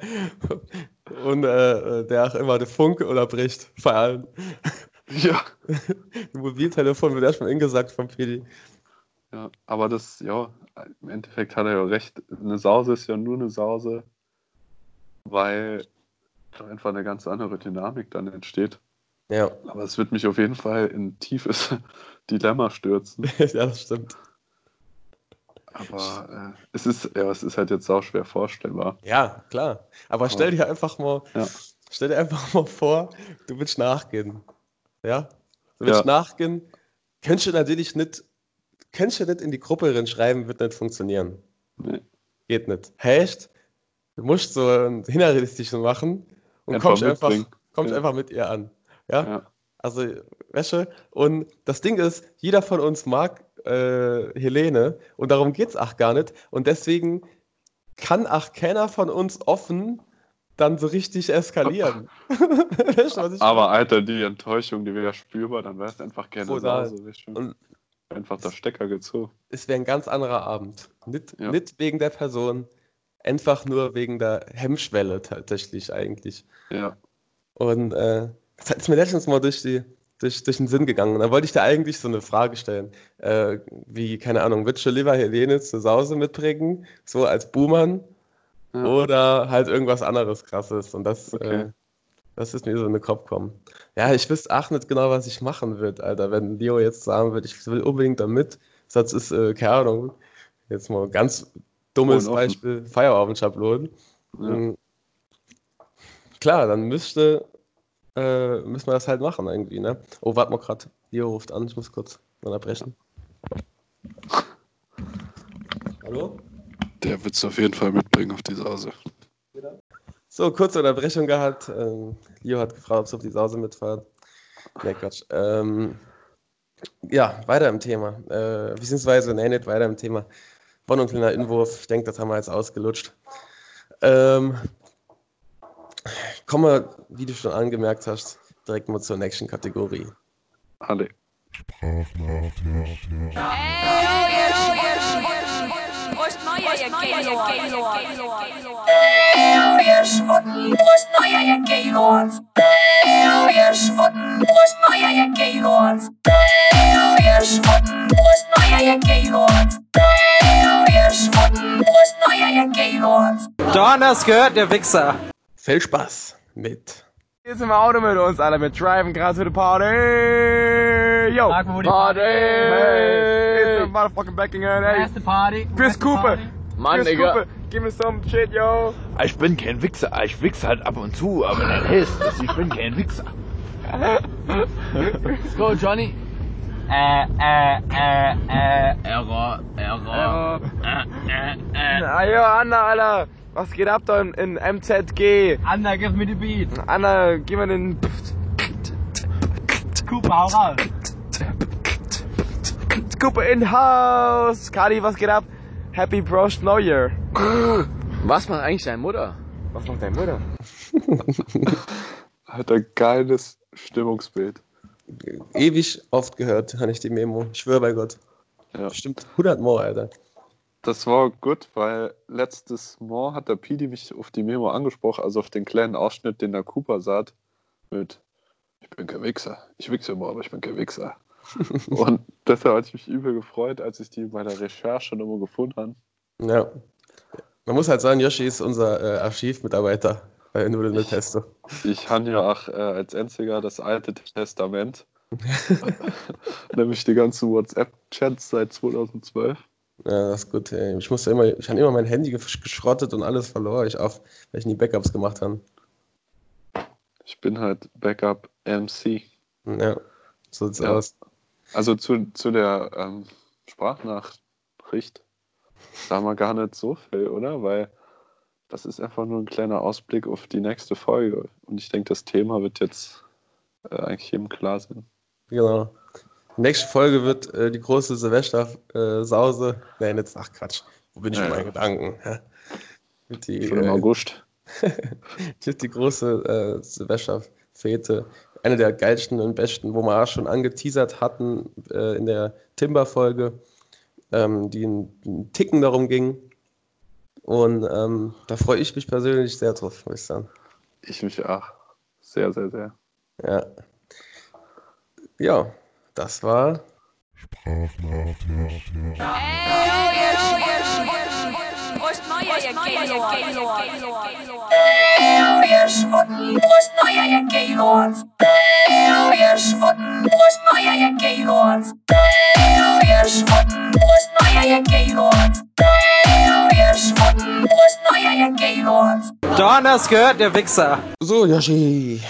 und äh, der auch immer den Funk unterbricht, vor allem. Ja. Mobiltelefon wird erstmal ingesagt vom Pedi. Ja, aber das, ja, im Endeffekt hat er ja recht. Eine Sause ist ja nur eine Sause, weil da einfach eine ganz andere Dynamik dann entsteht. Ja, Aber es wird mich auf jeden Fall in ein tiefes Dilemma stürzen. ja, das stimmt. Aber äh, es ist, ja, es ist halt jetzt auch schwer vorstellbar. Ja, klar. Aber stell dir einfach mal, Ja. stell dir einfach mal vor, du willst nachgehen. Ja? Du willst Ja. nachgehen, kannst du natürlich nicht, kannst du nicht in die Gruppe reinschreiben, wird nicht funktionieren. Nee. Geht nicht. Heißt, du musst so ein hinterrealistisch machen und Einfach kommst einfach, kommst Ja. einfach mit ihr an. Ja? Ja. Also, Wäsche. Und das Ding ist, jeder von uns mag äh, Helene und darum geht es auch gar nicht. Und deswegen kann auch keiner von uns offen dann so richtig eskalieren. weißt du, Aber Alter, die Enttäuschung, die wäre spürbar, dann wäre es einfach gerne Total. Du? Und- Einfach der Stecker gezogen. es wäre ein ganz anderer Abend. Nicht, Ja. nicht wegen der Person, einfach nur wegen der Hemmschwelle tatsächlich eigentlich. Ja. Und äh, das ist mir letztens mal durch, die, durch, durch den Sinn gegangen. Und da wollte ich dir eigentlich so eine Frage stellen. Äh, wie, keine Ahnung, würdest du lieber Helene zur Sause mitbringen, so als Buhmann, Ja. oder halt irgendwas anderes krasses? Und das, Okay. äh, das ist mir so in den Kopf gekommen. Ja, ich wüsste auch nicht genau, was ich machen würde, Alter. Wenn Leo jetzt sagen würde, ich will unbedingt da mit, Satz ist, äh, keine Ahnung, jetzt mal ein ganz dummes. Beispiel, Feierabendschablonen. Ja. Mhm. Klar, dann müsste, äh, müssen wir das halt machen irgendwie, ne? Oh, warte mal grad. Leo ruft an, ich muss kurz unterbrechen. Hallo? Der wird es auf jeden Fall mitbringen auf die Sause. So, kurze Unterbrechung gehabt. Ähm, Leo hat gefragt, ob sie auf die Sause mitfahren. Ne, Quatsch. Ähm, ja, weiter im Thema. Äh, beziehungsweise, nee, nicht weiter im Thema. Nur ein kleiner Inwurf. Ich denke, das haben wir jetzt ausgelutscht. Ähm, kommen wir, wie du schon angemerkt hast, direkt mal zur nächsten Kategorie. Halle. John, das gehört, der Wichser. Viel Spaß mit. Hier ist im Auto mit uns, Alter. Wir driven gerade to the party. Yo. Party. Hey. It's the motherfucking Beckingham. Hey. Party. Chris Cooper. Mann, Chris Digga. Cooper. Give me some shit, yo. Ich bin kein Wichser. Ich wichse halt ab und zu, aber das heißt, dass ich bin kein Wichser. Let's go, Johnny. Äh, äh, äh, äh, Error, Error. Äh, äh, äh. Ah, yo, Anna, Alter. Was geht ab da in, in MZG? Anna, give me the beat. Anna, gib mir den... Cooper, hau raus. Cooper in house. Kadi, was geht ab? Happy Prost Neujahr. Was macht eigentlich deine Mutter? Was macht deine Mutter? Alter, geiles Stimmungsbild. Ewig oft gehört, habe ich die Memo. Ich schwöre bei Gott. Ja. Bestimmt 100 Mal, Alter. Das war gut, weil letztes Mal hat der Pidi mich auf die Memo angesprochen, also auf den kleinen Ausschnitt, den der Cooper sagt, mit Ich bin kein Wichser. Ich wichse immer, aber ich bin kein Wichser. Und deshalb hatte ich mich übel gefreut, als ich die bei der Recherche nochmal gefunden habe. Ja. Man muss halt sagen, Yoshi ist unser äh, Archivmitarbeiter bei mit Pesto. Ich habe ja auch äh, als einziger das Alte Testament, nämlich die ganzen WhatsApp-Chats seit 2012. Ja, das ist gut. Ey. Ich musste immer, ich habe immer mein Handy gesch- geschrottet und alles verlor ich auf, weil ich nie Backups gemacht habe. Ich bin halt Backup MC. Ja, so sieht's Ja. aus. Also zu, zu der ähm, Sprachnachricht, da haben wir gar nicht so viel, oder? Weil das ist einfach nur ein kleiner Ausblick auf die nächste Folge. Und ich denke, das Thema wird jetzt äh, eigentlich jedem klar sein. Genau. Nächste Folge wird äh, die große Silvester-Sause. nee, nicht, ach Quatsch. Wo bin ich Ja, mit ja. meinen Gedanken? Ja. Wird die, Schon im äh, August. die große äh, Silvesterfete. Eine der geilsten und besten, wo wir auch schon angeteasert hatten äh, in der Timber-Folge, ähm, die einen Ticken darum ging. Und ähm, da freue ich mich persönlich sehr drauf, muss ich sagen. Ich mich auch. Sehr, sehr, sehr. Ja. Ja, das war Donners gehört der Wichser. So, Yoshi,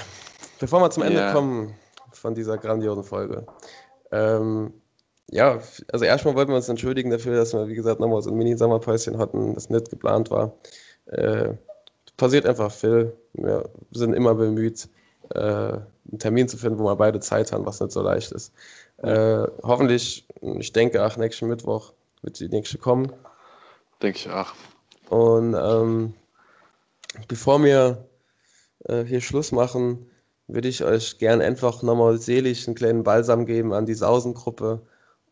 bevor wir zum Ende Ja. kommen von dieser grandiosen Folge. Ähm, ja, also erstmal wollten wir uns entschuldigen dafür, dass wir, wie gesagt, nochmal so ein Mini-Sommerpäuschen hatten, das nicht geplant war. Äh, passiert einfach viel. Wir sind immer bemüht, äh, einen Termin zu finden, wo wir beide Zeit haben, was nicht so leicht ist. Äh, hoffentlich, ich denke, ach, nächsten Mittwoch wird die nächste kommen. Denke ich auch. Und ähm, bevor wir äh, hier Schluss machen, würde ich euch gern einfach nochmal selig einen kleinen Balsam geben an die Sausengruppe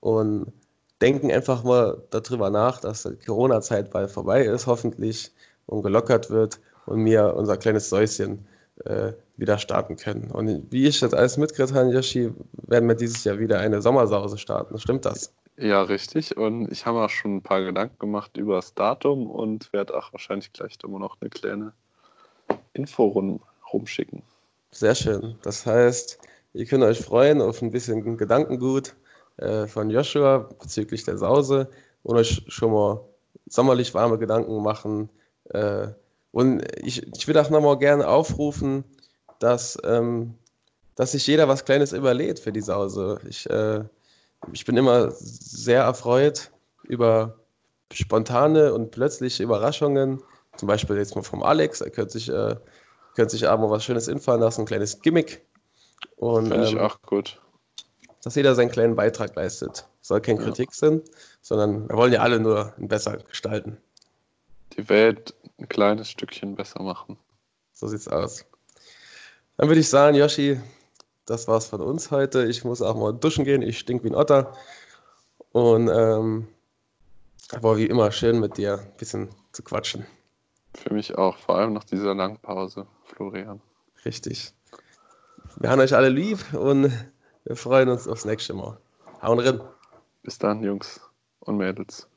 und denken einfach mal darüber nach, dass die Corona-Zeit bald vorbei ist, hoffentlich, und gelockert wird und wir unser kleines Säuschen äh, wieder starten können. Und wie ich das alles mitgekriegt habe, Yoshi, werden wir dieses Jahr wieder eine Sommersause starten. Stimmt das? Ja, richtig. Und ich habe auch schon ein paar Gedanken gemacht über das Datum und werde auch wahrscheinlich gleich immer noch eine kleine Info rum, rumschicken. Sehr schön. Das heißt, ihr könnt euch freuen auf ein bisschen Gedankengut äh, von Joshua bezüglich der Sause und euch schon mal sommerlich warme Gedanken machen. Äh, und ich, ich würde auch nochmal gerne aufrufen, dass, ähm, dass sich jeder was Kleines überlegt für die Sause. Ich, äh, ich bin immer sehr erfreut über spontane und plötzliche Überraschungen. Zum Beispiel jetzt mal vom Alex, er sich, äh, könnte sich abends mal was Schönes infallen lassen, ein kleines Gimmick. Und Finde ich ähm, auch gut. dass jeder seinen kleinen Beitrag leistet. Soll keine Kritik sein, sondern wir wollen ja alle nur besser gestalten. Die Welt ein kleines Stückchen besser machen. So sieht's aus. Dann würde ich sagen, Yoshi, das war's von uns heute. Ich muss auch mal duschen gehen. Ich stink wie ein Otter. Und ähm, war wie immer schön mit dir ein bisschen zu quatschen. Für mich auch. Vor allem nach dieser langen Pause, Florian. Richtig. Wir haben euch alle lieb und wir freuen uns aufs nächste Mal. Hauen rein. Bis dann, Jungs und Mädels.